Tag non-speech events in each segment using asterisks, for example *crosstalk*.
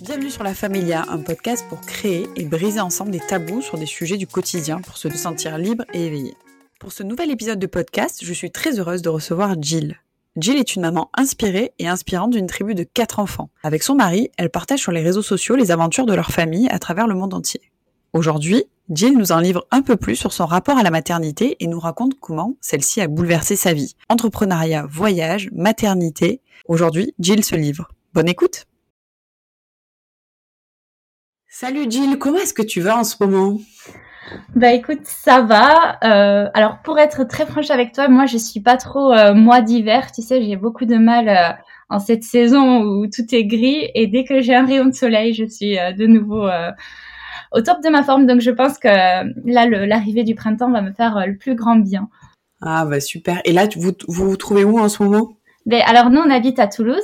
Bienvenue sur La Familia, un podcast pour créer et briser ensemble des tabous sur des sujets du quotidien pour se sentir libre et éveillé. Pour ce nouvel épisode de podcast, je suis très heureuse de recevoir Jill. Jill est une maman inspirée et inspirante d'une tribu de quatre enfants. Avec son mari, elle partage sur les réseaux sociaux les aventures de leur famille à travers le monde entier. Aujourd'hui, Jill nous en livre un peu plus sur son rapport à la maternité et nous raconte comment celle-ci a bouleversé sa vie. Entrepreneuriat, voyage, maternité. Aujourd'hui, Jill se livre. Bonne écoute Salut Jill, comment est-ce que tu vas en ce moment? Bah écoute, ça va. Euh, alors pour être très franche avec toi, moi je suis pas trop euh, mois d'hiver. Tu sais, j'ai beaucoup de mal euh, en cette saison où tout est gris et dès que j'ai un rayon de soleil, je suis euh, de nouveau au top de ma forme. Donc je pense que là, l'arrivée du printemps va me faire le plus grand bien. Ah bah super. Et là, vous vous, vous trouvez où en ce moment? Ben, alors nous on habite à Toulouse.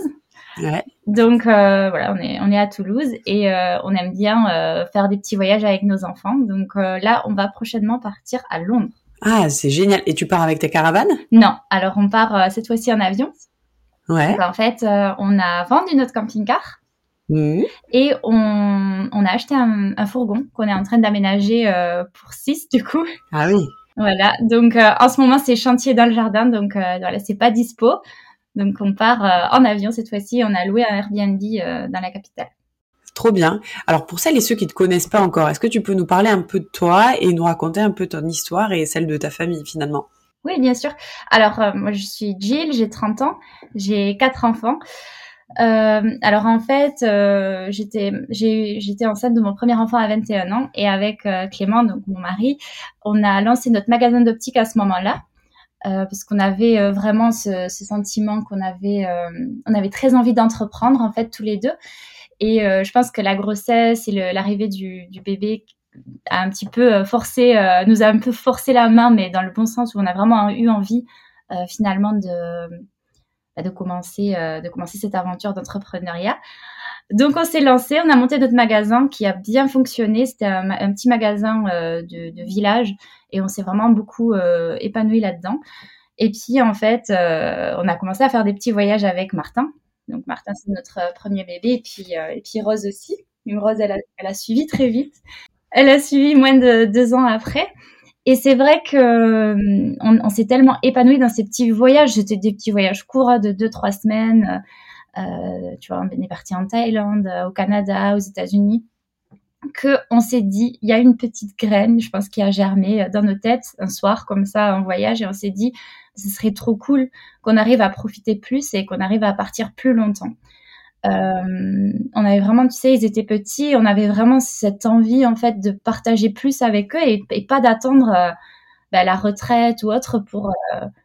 Donc euh, voilà, on est on est à Toulouse et euh, on aime bien euh, faire des petits voyages avec nos enfants. Donc là, on va prochainement partir à Londres. Ah, c'est génial. Et tu pars avec ta caravane Non. Alors on part cette fois-ci en avion. Ouais. en fait, on a vendu notre camping-car. Mmh. Et on, on, a acheté un, un fourgon qu'on est en train d'aménager pour six du coup. Ah oui. Voilà, donc en ce moment c'est chantier dans le jardin, donc voilà, c'est pas dispo. Donc on part euh, en avion cette fois-ci. On a loué un Airbnb euh, dans la capitale. Trop bien. Alors pour celles et ceux qui ne te connaissent pas encore, est-ce que tu peux nous parler un peu de toi et nous raconter un peu ton histoire et celle de ta famille finalement? Oui, bien sûr. Alors euh, moi je suis Jill, j'ai 30 ans, j'ai quatre enfants. alors en fait, j'étais j'étais enceinte de mon premier enfant à 21 ans et avec Clément, donc mon mari, on a lancé notre magasin d'optique à ce moment-là. Euh, parce qu'on avait euh, vraiment ce, ce sentiment qu'on avait, euh, on avait très envie d'entreprendre en fait tous les deux. Et je pense que la grossesse et l'arrivée du, du, bébé a un petit peu forcé, nous a un peu forcé la main, mais dans le bon sens où on a vraiment eu envie finalement de, bah, de commencer, de commencer cette aventure d'entrepreneuriat. Donc on s'est lancé, on a monté notre magasin qui a bien fonctionné. C'était un, petit magasin euh, de, de, village et on s'est vraiment beaucoup euh, épanoui là-dedans. Et puis en fait, euh, on a commencé à faire des petits voyages avec Martin. Donc Martin c'est notre euh, premier bébé et puis et puis Rose aussi. Une Rose elle a, suivi très vite. Elle a suivi moins de deux ans après. Et c'est vrai que on, s'est tellement épanoui dans ces petits voyages. C'était des petits voyages courts de deux trois semaines. Tu vois, on est parti en Thaïlande, au Canada, aux États-Unis, que on s'est dit, il y a une petite graine, je pense, qui a germé euh, dans nos têtes un soir comme ça en voyage, et on s'est dit, ce serait trop cool qu'on arrive à profiter plus et qu'on arrive à partir plus longtemps. Euh, on avait vraiment, tu sais, ils étaient petits, on avait vraiment cette envie en fait de partager plus avec eux et, pas d'attendre euh, bah, la retraite ou autre pour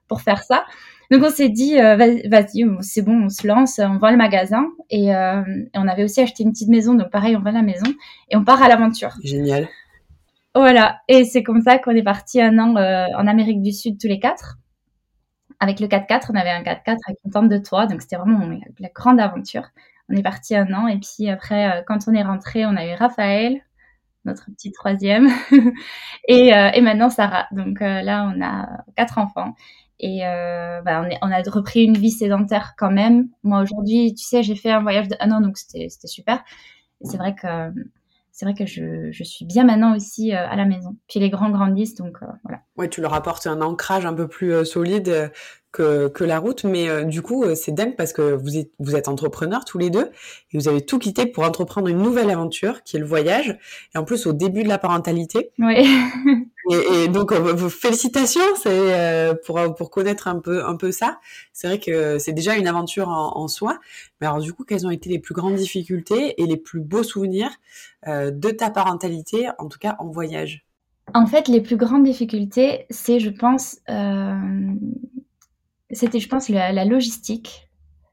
pour faire ça. Donc on s'est dit, euh, vas-y, c'est bon, on se lance, on vend le magasin. Et, euh, on avait aussi acheté une petite maison, donc pareil, on vend la maison et on part à l'aventure. Génial. Voilà, et c'est comme ça qu'on est parti un an euh, en Amérique du Sud tous les quatre. Avec le 4x4, on avait un 4x4 avec une tente de toit, donc c'était vraiment la grande aventure. On est parti un an, et puis après, quand on est rentré, on a eu Raphaël, notre petit troisième, *laughs* et, et maintenant Sarah. Donc là, on a quatre enfants. Et euh, bah, on, a repris une vie sédentaire quand même. Moi aujourd'hui, tu sais, j'ai fait un voyage de un an, donc c'était super. C'est vrai que c'est vrai que je, je, suis bien maintenant aussi euh, à la maison. Puis les grands grandissent, donc euh, voilà. Ouais, tu leur apportes un ancrage un peu plus solide que, que la route, mais du coup, c'est dingue parce que vous êtes, vous êtes entrepreneurs tous les deux et vous avez tout quitté pour entreprendre une nouvelle aventure qui est le voyage. Et en plus, au début de la parentalité. Oui. *laughs* Et, et, donc euh, félicitations, c'est euh, pour pour connaître un peu un peu ça. C'est vrai que c'est déjà une aventure en, en, soi. Mais alors du coup, quelles ont été les plus grandes difficultés et les plus beaux souvenirs euh, de ta parentalité, en tout cas en voyage? En fait, les plus grandes difficultés, c'est, je pense, euh, c'était, je pense, la, la logistique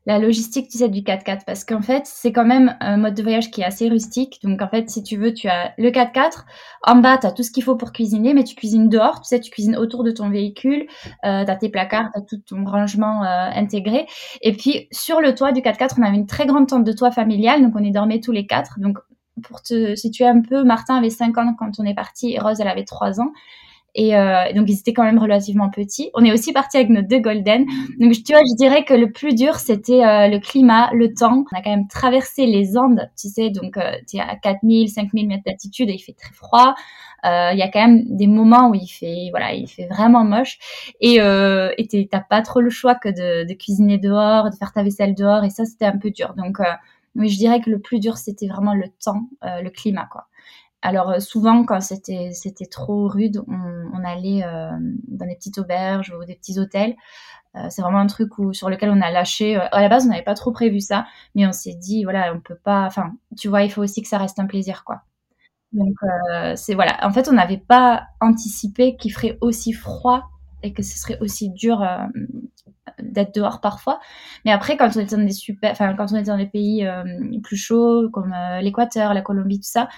la logistique, tu sais, du 4x4 parce qu'en fait, c'est quand même un mode de voyage qui est assez rustique. Donc, en fait, si tu veux, tu as le 4x4. En bas, tu as tout ce qu'il faut pour cuisiner, mais tu cuisines dehors. Tu sais, tu cuisines autour de ton véhicule. Euh, tu as tes placards, tu as tout ton rangement euh, intégré. Et puis, sur le toit du 4x4, on avait une très grande tente de toit familiale. Donc, on est dormait tous les quatre. Donc, pour te situer un peu, Martin avait 5 ans quand on est parti et Rose, elle avait 3 ans. Et euh, donc, ils étaient quand même relativement petits. On est aussi parti avec nos deux golden. Donc, tu vois, je dirais que le plus dur, c'était euh, le climat, le temps. On a quand même traversé les Andes, tu sais, donc euh, tu es à 4000, 5000 mètres d'altitude et il fait très froid. Euh, il y a quand même des moments où il fait, voilà, il fait vraiment moche. Et euh, t'as pas trop le choix que de, de, cuisiner dehors, de faire ta vaisselle dehors. Et ça, c'était un peu dur. Donc, oui, je dirais que le plus dur, c'était vraiment le temps, le climat, quoi. Alors euh, souvent, quand c'était trop rude, on, allait euh, dans des petites auberges ou des petits hôtels. Euh, c'est vraiment un truc où, sur lequel on a lâché. à la base, on n'avait pas trop prévu ça, mais on s'est dit, voilà, on peut pas. Enfin, tu vois, il faut aussi que ça reste un plaisir, quoi. Donc c'est voilà. En fait, on n'avait pas anticipé qu'il ferait aussi froid et que ce serait aussi dur d'être dehors parfois. Mais après, quand on était dans des super, enfin quand on était dans des pays plus chauds comme l'Équateur, la Colombie, tout ça,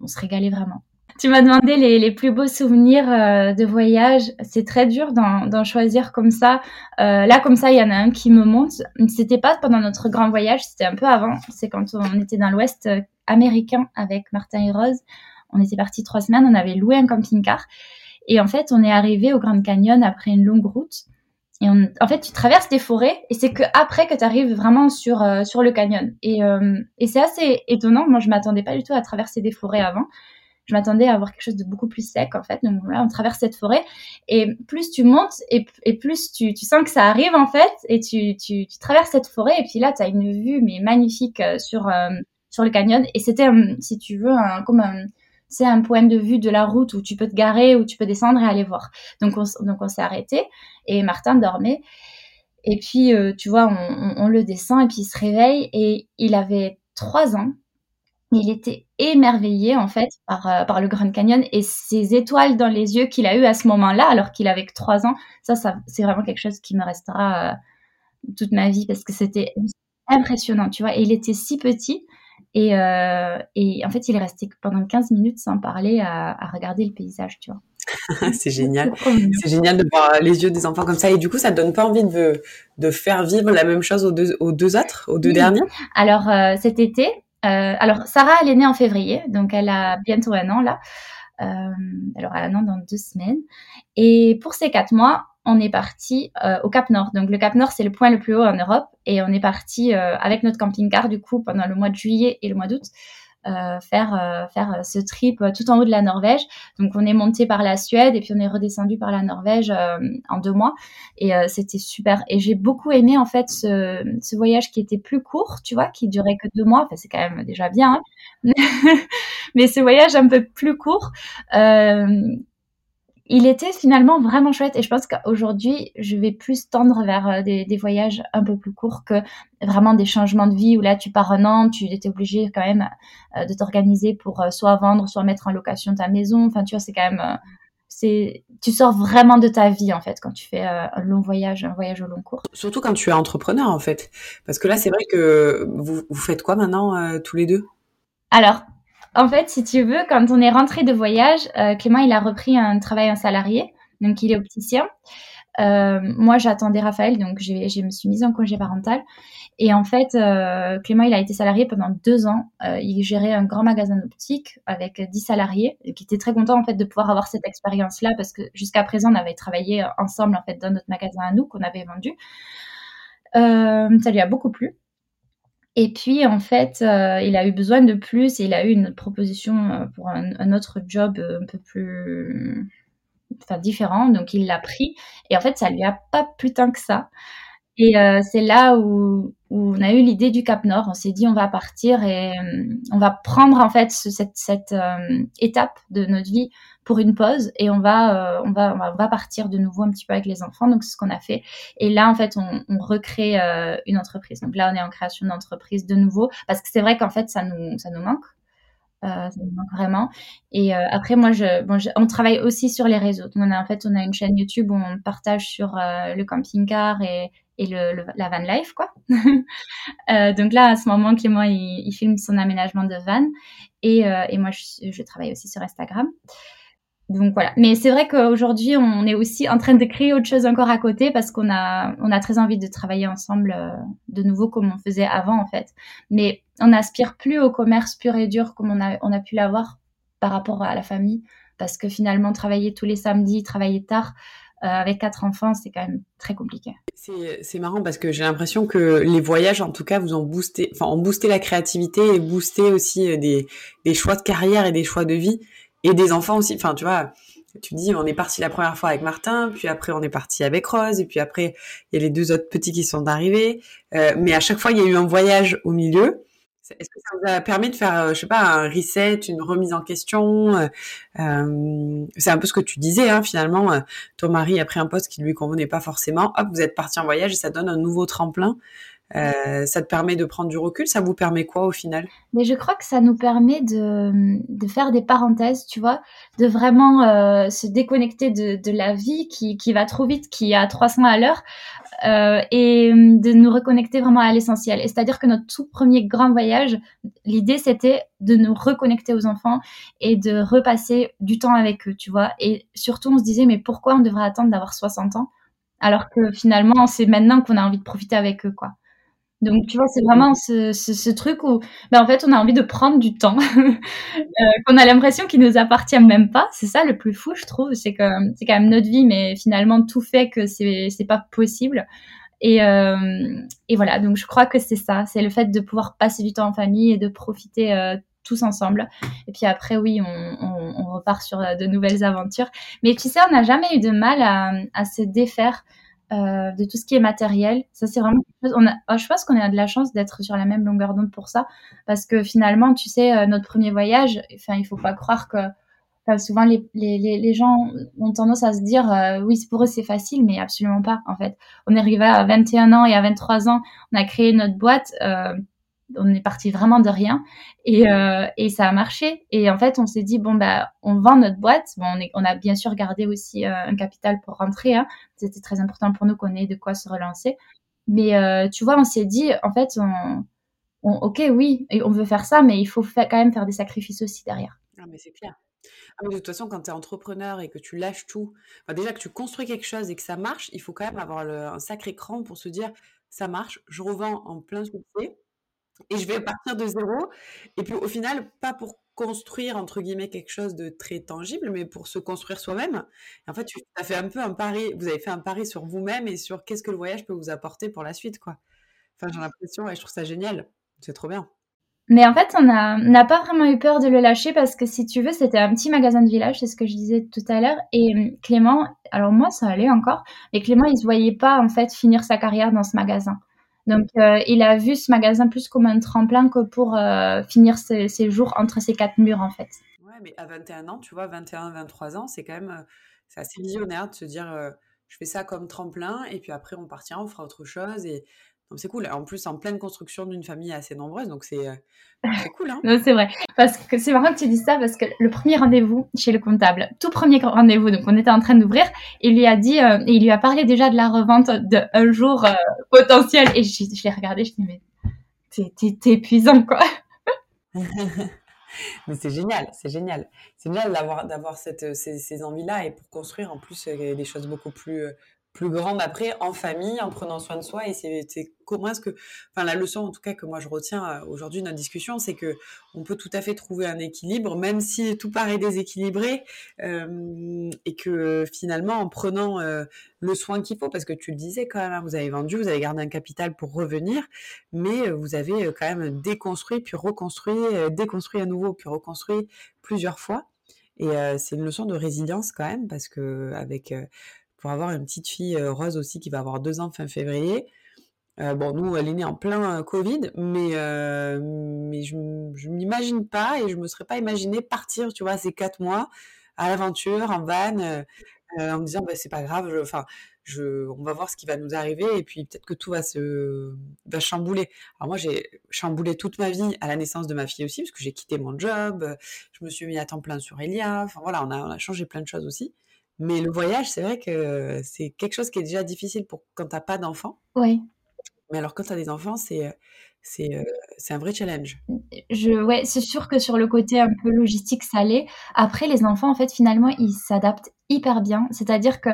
on, se régalait vraiment. Tu m'as demandé les, plus beaux souvenirs euh, de voyage. C'est très dur d'en choisir comme ça. Euh, là, comme ça, il y en a un qui me monte. C'était pas pendant notre grand voyage, c'était un peu avant. C'est quand on était dans l'Ouest euh, américain avec Martin et Rose. On était partis trois semaines. On avait loué un camping-car. Et en fait, on est arrivé au Grand Canyon après une longue route. Et en fait, tu traverses des forêts et c'est que après que tu arrives vraiment sur euh, sur le canyon. Et, euh, et c'est assez étonnant. Moi, je m'attendais pas du tout à traverser des forêts avant. Je m'attendais à avoir quelque chose de beaucoup plus sec en fait. Donc là, on traverse cette forêt et plus tu montes et, et plus tu, tu, sens que ça arrive en fait et tu, tu, traverses cette forêt et puis là, tu as une vue mais magnifique euh, sur sur le canyon et c'était si tu veux un, comme un c'est un point de vue de la route où tu peux te garer, où tu peux descendre et aller voir. Donc on, donc on s'est arrêté et Martin dormait. Et puis, euh, tu vois, on, le descend et puis il se réveille et il avait trois ans. Il était émerveillé en fait par, euh, par le Grand Canyon et ces étoiles dans les yeux qu'il a eu à ce moment-là, alors qu'il avait que trois ans. Ça, ça c'est vraiment quelque chose qui me restera euh, toute ma vie parce que c'était impressionnant, tu vois. Et il était si petit et, euh, et, en fait, il est resté pendant 15 minutes sans parler à, regarder le paysage, tu vois. *laughs* c'est génial. C'est génial de voir les yeux des enfants comme ça. Et du coup, ça te donne pas envie de, de faire vivre la même chose aux deux, aux deux autres, aux deux derniers Alors, euh, cet été, euh, alors Sarah, elle est née en février, donc elle a bientôt un an là. alors, elle a un an dans deux semaines. Et pour ces quatre mois, on est parti euh, au Cap Nord. Donc le Cap Nord, c'est le point le plus haut en Europe. Et on est parti euh, avec notre camping-car, du coup, pendant le mois de juillet et le mois d'août, euh, faire, faire ce trip tout en haut de la Norvège. Donc on est monté par la Suède et puis on est redescendu par la Norvège en deux mois. Et c'était super. Et j'ai beaucoup aimé, en fait, ce, voyage qui était plus court, tu vois, qui durait que deux mois. Enfin, c'est quand même déjà bien. Hein *laughs* Mais ce voyage un peu plus court il était finalement vraiment chouette et je pense qu'aujourd'hui je vais plus tendre vers euh, des, voyages un peu plus courts que vraiment des changements de vie où là tu pars un an, tu étais obligé quand même euh, de t'organiser pour euh, soit vendre, soit mettre en location ta maison. Enfin tu vois c'est quand même c'est tu sors vraiment de ta vie en fait quand tu fais un long voyage, un voyage au long cours. Surtout quand tu es entrepreneur en fait, parce que là c'est vrai que vous, vous faites quoi maintenant tous les deux? Alors en fait, si tu veux, quand on est rentré de voyage, euh, Clément, il a repris un travail en salarié, donc il est opticien. Euh, moi, j'attendais Raphaël, donc je me suis mise en congé parental. Et en fait, euh, Clément, il a été salarié pendant deux ans. il gérait un grand magasin d'optique avec dix salariés, qui était très content en fait de pouvoir avoir cette expérience-là parce que jusqu'à présent, on avait travaillé ensemble en fait dans notre magasin à nous qu'on avait vendu. ça lui a beaucoup plu. Et puis, en fait, euh, il a eu besoin de plus et il a eu une proposition euh, pour un, autre job euh, un peu plus enfin, différent. Donc, il l'a pris. Et en fait, ça lui a pas plus tant que ça. Et c'est là où, où, on a eu l'idée du Cap Nord. On s'est dit, on va partir et on va prendre, en fait, cette, cette étape de notre vie pour une pause et on va, euh, on va, on va, partir de nouveau un petit peu avec les enfants. Donc, c'est ce qu'on a fait. Et là, en fait, on, on recrée euh, une entreprise. Donc là, on est en création d'entreprise de nouveau parce que c'est vrai qu'en fait, ça nous, ça nous manque. Euh, ça nous manque vraiment. Et euh, après, moi, je, bon, on travaille aussi sur les réseaux. On a, en fait, on a une chaîne YouTube où on partage sur le camping-car et, et le, la van life, quoi. *laughs* donc là, à ce moment, Clément, il, il filme son aménagement de van. Et, et moi, je, travaille aussi sur Instagram donc voilà. Mais c'est vrai qu'aujourd'hui, on est aussi en train de créer autre chose encore à côté parce qu'on a, on a très envie de travailler ensemble euh, de nouveau comme on faisait avant en fait. Mais on n'aspire plus au commerce pur et dur comme on a, on a pu l'avoir par rapport à la famille. parce que finalement, travailler tous les samedis, travailler tard, euh, avec quatre enfants, c'est quand même très compliqué. C'est marrant parce que j'ai l'impression que les voyages, en tout cas, vous ont boosté, enfin, ont boosté la créativité et boosté aussi euh, des, des choix de carrière et des choix de vie et des enfants aussi. Enfin, tu vois, tu dis, on est parti la première fois avec Martin, puis après on est parti avec Rose, et puis après il y a les deux autres petits qui sont arrivés. Euh, mais à chaque fois, il y a eu un voyage au milieu. Est-ce que ça vous a permis de faire, euh, je sais pas, un reset, une remise en question euh, euh, C'est un peu ce que tu disais, hein, finalement. ton mari a pris un poste qui lui convenait pas forcément. Hop, vous êtes parti en voyage et ça donne un nouveau tremplin. Ça te permet de prendre du recul. Ça vous permet quoi au final? Mais je crois que ça nous permet de, de faire des parenthèses, tu vois, de vraiment se déconnecter de, de la vie qui, qui va trop vite, qui est à 300 à l'heure, euh, et de nous reconnecter vraiment à l'essentiel. Et c'est-à-dire que notre tout premier grand voyage, l'idée c'était de nous reconnecter aux enfants et de repasser du temps avec eux, tu vois. Et surtout, on se disait, mais pourquoi on devrait attendre d'avoir 60 ans alors que finalement, c'est maintenant qu'on a envie de profiter avec eux, quoi. Donc, tu vois, c'est vraiment ce, truc où, ben, en fait, on a envie de prendre du temps, *laughs* euh, qu'on a l'impression qu'il nous appartient même pas. C'est ça le plus fou, je trouve. C'est que quand même notre vie, mais finalement, tout fait que c'est c'est pas possible. Et, euh, et voilà. Donc, je crois que c'est ça. C'est le fait de pouvoir passer du temps en famille et de profiter euh, tous ensemble. Et puis après, oui, on, repart sur de nouvelles aventures. Mais tu sais, on n'a jamais eu de mal à se défaire euh, de tout ce qui est matériel. Ça, c'est vraiment On a, oh, je pense qu'on a de la chance d'être sur la même longueur d'onde pour ça, parce que finalement, tu sais, euh, notre premier voyage, enfin, il faut pas croire que souvent les, les, les, gens ont tendance à se dire euh, oui pour eux c'est facile mais absolument pas en fait on est arrivé à 21 ans et à 23 ans on a créé notre boîte on est parti vraiment de rien et, euh, et ça a marché. Et en fait, on s'est dit bon bah on vend notre boîte. Bon, on, a bien sûr gardé aussi euh, un capital pour rentrer. Hein. C'était très important pour nous qu'on ait de quoi se relancer. Mais euh, tu vois, on s'est dit en fait, on, ok oui, on veut faire ça, mais il faut quand même faire des sacrifices aussi derrière. Ah mais c'est clair. Ah, de toute façon, quand tu es entrepreneur et que tu lâches tout, déjà que tu construis quelque chose et que ça marche, il faut quand même avoir un sacré cran pour se dire ça marche, je revends en plein succès et je vais partir de zéro. Et puis au final, pas pour construire entre guillemets quelque chose de très tangible, mais pour se construire soi-même. En fait, tu as fait un peu un pari, vous avez fait un pari sur vous-même et sur qu'est-ce que le voyage peut vous apporter pour la suite, quoi. Enfin, j'ai l'impression et je trouve ça génial. C'est trop bien. Mais en fait, on n'a pas vraiment eu peur de le lâcher parce que si tu veux, c'était un petit magasin de village, c'est ce que je disais tout à l'heure. Et hum, Clément, alors moi, ça allait encore, mais Clément, il se voyait pas en fait finir sa carrière dans ce magasin. Donc, euh, il a vu ce magasin plus comme un tremplin que pour euh, finir ses, jours entre ces quatre murs, en fait. Ouais, mais à 21 ans, tu vois, 21, 23 ans, c'est quand même euh, c'est assez visionnaire de se dire je fais ça comme tremplin et puis après on partira, on fera autre chose. Et c'est cool. En plus, en pleine construction d'une famille assez nombreuse, donc c'est euh, *laughs* cool. Hein c'est vrai. Parce que c'est marrant que tu dises ça parce que le premier rendez-vous chez le comptable, tout premier rendez-vous, donc on était en train d'ouvrir, il lui a dit, euh, et il lui a parlé déjà de la revente d'un jour euh, potentiel. Et je, je l'ai regardé, je me dit, mais t'es épuisant quoi. *laughs* mais c'est génial, c'est génial. C'est génial d'avoir ces, ces envies-là et pour construire en plus des choses beaucoup plus plus grande après en famille, en prenant soin de soi. Et c'est comment est-ce que, enfin la leçon en tout cas que moi je retiens euh, aujourd'hui de notre discussion, c'est que on peut tout à fait trouver un équilibre, même si tout paraît déséquilibré, euh, et que finalement en prenant euh, le soin qu'il faut, parce que tu le disais quand même, hein, vous avez vendu, vous avez gardé un capital pour revenir, mais vous avez quand même déconstruit puis reconstruit, déconstruit à nouveau puis reconstruit plusieurs fois. Et c'est une leçon de résilience quand même, parce que avec pour avoir une petite fille euh, rose aussi qui va avoir deux ans fin février. Euh, bon, nous, elle est née en plein euh, Covid, mais, mais je ne m'imagine pas et je me serais pas imaginé partir, tu vois, ces quatre mois à l'aventure, en van, en me disant, bah, c'est pas grave, je, on va voir ce qui va nous arriver et puis peut-être que tout va se va chambouler. Alors moi, j'ai chamboulé toute ma vie à la naissance de ma fille aussi, parce que j'ai quitté mon job, je me suis mis à temps plein sur Elia, enfin voilà, on a, on a changé plein de choses aussi. Mais le voyage, c'est vrai que c'est quelque chose qui est déjà difficile pour quand tu n'as pas d'enfants. Oui. Mais alors quand tu as des enfants, c'est c'est un vrai challenge. Je, ouais, c'est sûr que sur le côté un peu logistique, ça l'est. Après, les enfants, en fait, finalement, ils s'adaptent hyper bien. C'est-à-dire que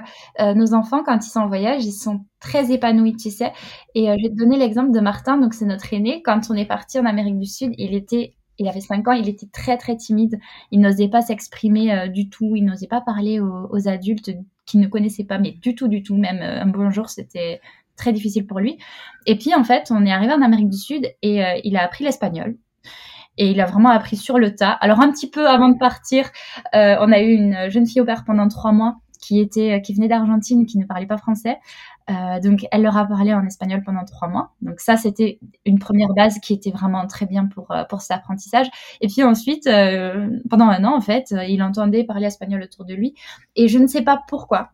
nos enfants, quand ils sont en voyage, ils sont très épanouis, tu sais. Et je vais te donner l'exemple de Martin, donc c'est notre aîné. Quand on est parti en Amérique du Sud, il était il avait 5 ans, il était très très timide. Il n'osait pas s'exprimer euh, du tout, il n'osait pas parler aux, adultes qu'il ne connaissait pas, mais du tout, du tout. Même un bonjour, c'était très difficile pour lui. Et puis en fait, on est arrivé en Amérique du Sud et il a appris l'espagnol et il a vraiment appris sur le tas. Alors un petit peu avant de partir, euh, on a eu une jeune fille au père pendant trois mois qui était qui venait d'Argentine, qui ne parlait pas français. Euh, donc elle leur a parlé en espagnol pendant trois mois. Donc ça c'était une première base qui était vraiment très bien pour euh, pour cet apprentissage. Et puis ensuite pendant un an en fait, il entendait parler espagnol autour de lui et je ne sais pas pourquoi.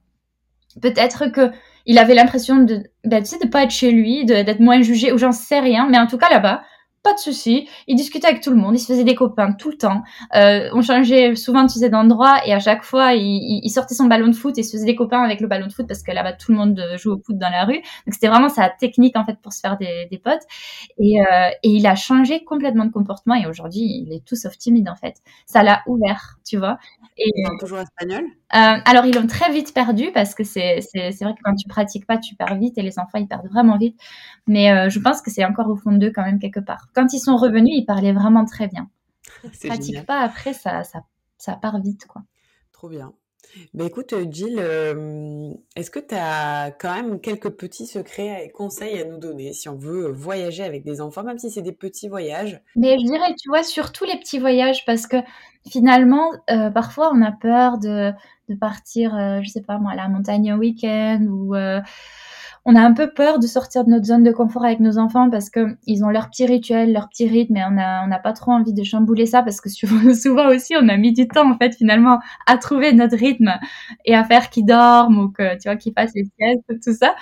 Peut-être que il avait l'impression de, ben, tu sais, de pas être chez lui, d'être moins jugé, ou j'en sais rien, mais en tout cas là-bas, pas de souci. Il discutait avec tout le monde, il se faisait des copains tout le temps. Euh, on changeait souvent, tu sais, d'endroit et à chaque fois, il, sortait son ballon de foot et se faisait des copains avec le ballon de foot parce que là-bas, tout le monde joue au foot dans la rue. Donc c'était vraiment sa technique en fait pour se faire des, potes. Et, euh, et il a changé complètement de comportement et aujourd'hui, il est tout sauf timide en fait. Ça l'a ouvert, tu vois. Et, ils toujours espagnol? euh, Alors ils l'ont très vite perdu parce que c'est vrai que quand tu pratiques pas, tu perds vite et les enfants ils perdent vraiment vite. Mais je pense que c'est encore au fond d'eux quand même quelque part quand ils sont revenus, ils parlaient vraiment très bien. *laughs* ne pratique pas après, ça, ça, ça part vite, quoi. Trop bien. Bah écoute, euh, Jill, euh, est-ce que tu as quand même quelques petits secrets et conseils à nous donner si on veut voyager avec des enfants, même si c'est des petits voyages? Mais je dirais, tu vois, surtout les petits voyages, parce que finalement, euh, parfois on a peur de, de partir, je sais pas moi, à la montagne un week-end ou on a un peu peur de sortir de notre zone de confort avec nos enfants parce que ils ont leur petit rituel, leur petit rythme et on a on n'a pas trop envie de chambouler ça parce que *laughs* souvent aussi on a mis du temps en fait finalement à trouver notre rythme et à faire qu'ils dorment ou que tu vois qu'ils fassent les siestes tout ça.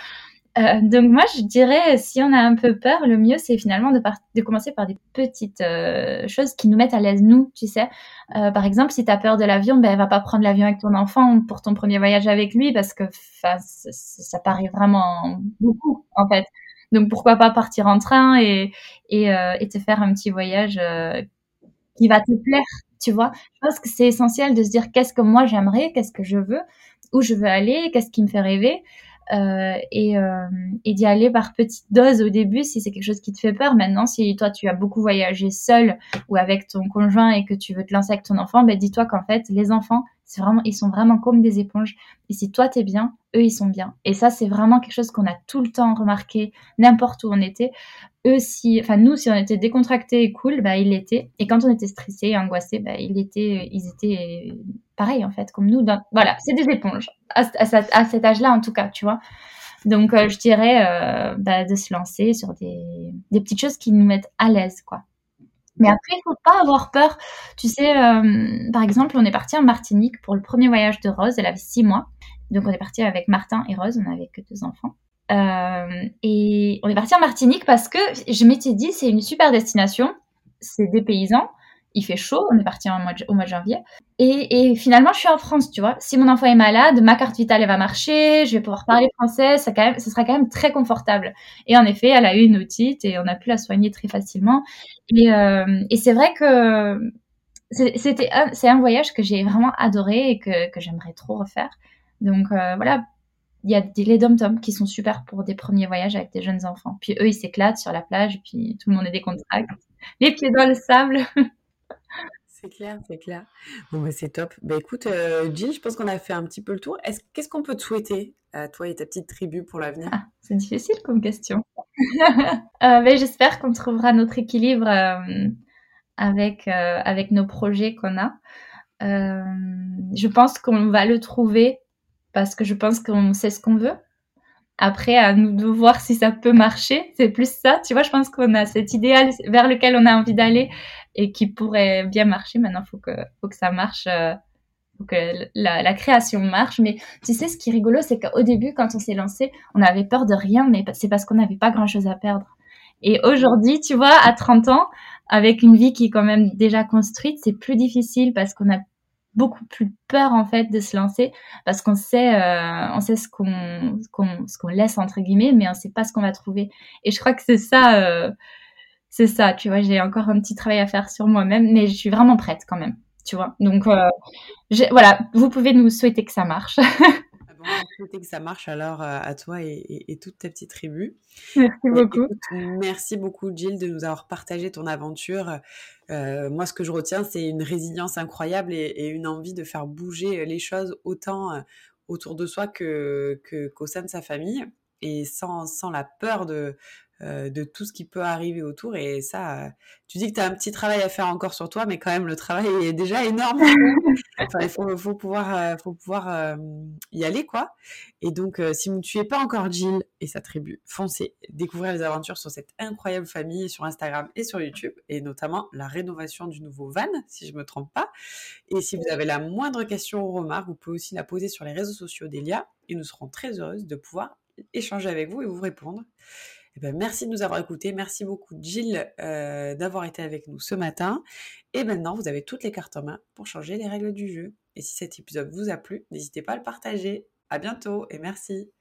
Euh, donc moi, je dirais, si on a un peu peur, le mieux, c'est finalement de, de, commencer par des petites euh, choses qui nous mettent à l'aise, nous, tu sais. Euh, par exemple, si tu as peur de l'avion, ben, va pas prendre l'avion avec ton enfant pour ton premier voyage avec lui, parce que ça, paraît vraiment beaucoup, en fait. Donc pourquoi pas partir en train et, et, et te faire un petit voyage qui va te plaire, tu vois. Je pense que c'est essentiel de se dire qu'est-ce que moi j'aimerais, qu'est-ce que je veux, où je veux aller, qu'est-ce qui me fait rêver. Euh, et, euh, et d'y aller par petites doses au début si c'est quelque chose qui te fait peur. Maintenant, si toi tu as beaucoup voyagé seul ou avec ton conjoint et que tu veux te lancer avec ton enfant, ben dis-toi qu'en fait les enfants, ils sont vraiment comme des éponges. Et si toi t'es bien, eux ils sont bien. Et ça c'est vraiment quelque chose qu'on a tout le temps remarqué, n'importe où on était. Eux si, enfin nous si on était décontractés et cool, bah ils l'étaient. Et quand on était stressé et angoissé, bah ils étaient, ils étaient pareil en fait, comme nous. Voilà, c'est des éponges. À, à, cet âge-là en tout cas, tu vois. Donc euh, je dirais euh, bah, de se lancer sur des, des petites choses qui nous mettent à l'aise, quoi. Mais après, il faut pas avoir peur. Tu sais, euh, par exemple, on est parti en Martinique pour le premier voyage de Rose. Elle avait six mois. Donc, on est parti avec Martin et Rose. On n'avait que deux enfants. Euh, et on est parti en Martinique parce que je m'étais dit, c'est une super destination. C'est des paysans il fait chaud, on est parti au mois de janvier. Et, finalement, je suis en France, tu vois. Si mon enfant est malade, ma carte vitale, va marcher, je vais pouvoir parler français, ça, sera quand même très confortable. Et en effet, elle a eu une otite et on a pu la soigner très facilement. Et, euh, c'est vrai que c'était c'est un voyage que j'ai vraiment adoré et que, j'aimerais trop refaire. Donc euh, voilà, il y a des, les dom qui sont super pour des premiers voyages avec des jeunes enfants. Puis eux, ils s'éclatent sur la plage, puis tout le monde est décontracté, les pieds dans le sable. *laughs* C'est clair, c'est clair. Bon, bah, c'est top. Bah, écoute, euh, Jill, je pense qu'on a fait un petit peu le tour. Est-ce, qu'est-ce qu'on peut te souhaiter à toi et ta petite tribu pour l'avenir? Ah, C'est difficile comme question. *laughs* euh, mais j'espère qu'on trouvera notre équilibre euh, avec, euh, avec nos projets qu'on a. je pense qu'on va le trouver parce que je pense qu'on sait ce qu'on veut. Après, à nous de voir si ça peut marcher. C'est plus ça. Tu vois, je pense qu'on a cet idéal vers lequel on a envie d'aller et qui pourrait bien marcher. Maintenant, il faut que, faut que ça marche. Euh, faut que la, la, création marche. Mais tu sais, ce qui est rigolo, c'est qu'au début, quand on s'est lancé, on avait peur de rien, mais c'est parce qu'on n'avait pas grand-chose à perdre. Et aujourd'hui, tu vois, à 30 ans, avec une vie qui est quand même déjà construite, c'est plus difficile parce qu'on a beaucoup plus peur en fait de se lancer parce qu'on sait euh, on sait ce qu'on ce qu'on laisse entre guillemets mais on sait pas ce qu'on va trouver. Et je crois que c'est ça euh, c'est ça tu vois j'ai encore un petit travail à faire sur moi-même mais je suis vraiment prête quand même tu vois. Donc euh, voilà vous pouvez nous souhaiter que ça marche *laughs* souhaiter que ça marche alors à toi et, toute ta petite tribu. Merci beaucoup. merci beaucoup, Jill, de nous avoir partagé ton aventure. moi, ce que je retiens, c'est une résilience incroyable et, une envie de faire bouger les choses autant autour de soi que qu'au sein de sa famille et sans, sans la peur de, euh, de tout ce qui peut arriver autour. Et ça, tu dis que tu as un petit travail à faire encore sur toi, mais quand même, le travail est déjà énorme. *laughs* il faut, pouvoir, euh, faut pouvoir euh, y aller, quoi. Et donc, si tu n'es pas encore Jill et sa tribu, foncez, découvrez les aventures sur cette incroyable famille sur Instagram et sur YouTube, et notamment la rénovation du nouveau van, si je ne me trompe pas. Et si vous avez la moindre question ou remarque, vous pouvez aussi la poser sur les réseaux sociaux d'Elia, et nous serons très heureuses de pouvoir échanger avec vous et vous répondre. Eh ben, merci de nous avoir écoutés. Merci beaucoup, Jill, euh, d'avoir été avec nous ce matin. Et maintenant, vous avez toutes les cartes en main pour changer les règles du jeu. Et si cet épisode vous a plu, n'hésitez pas à le partager. À bientôt et merci.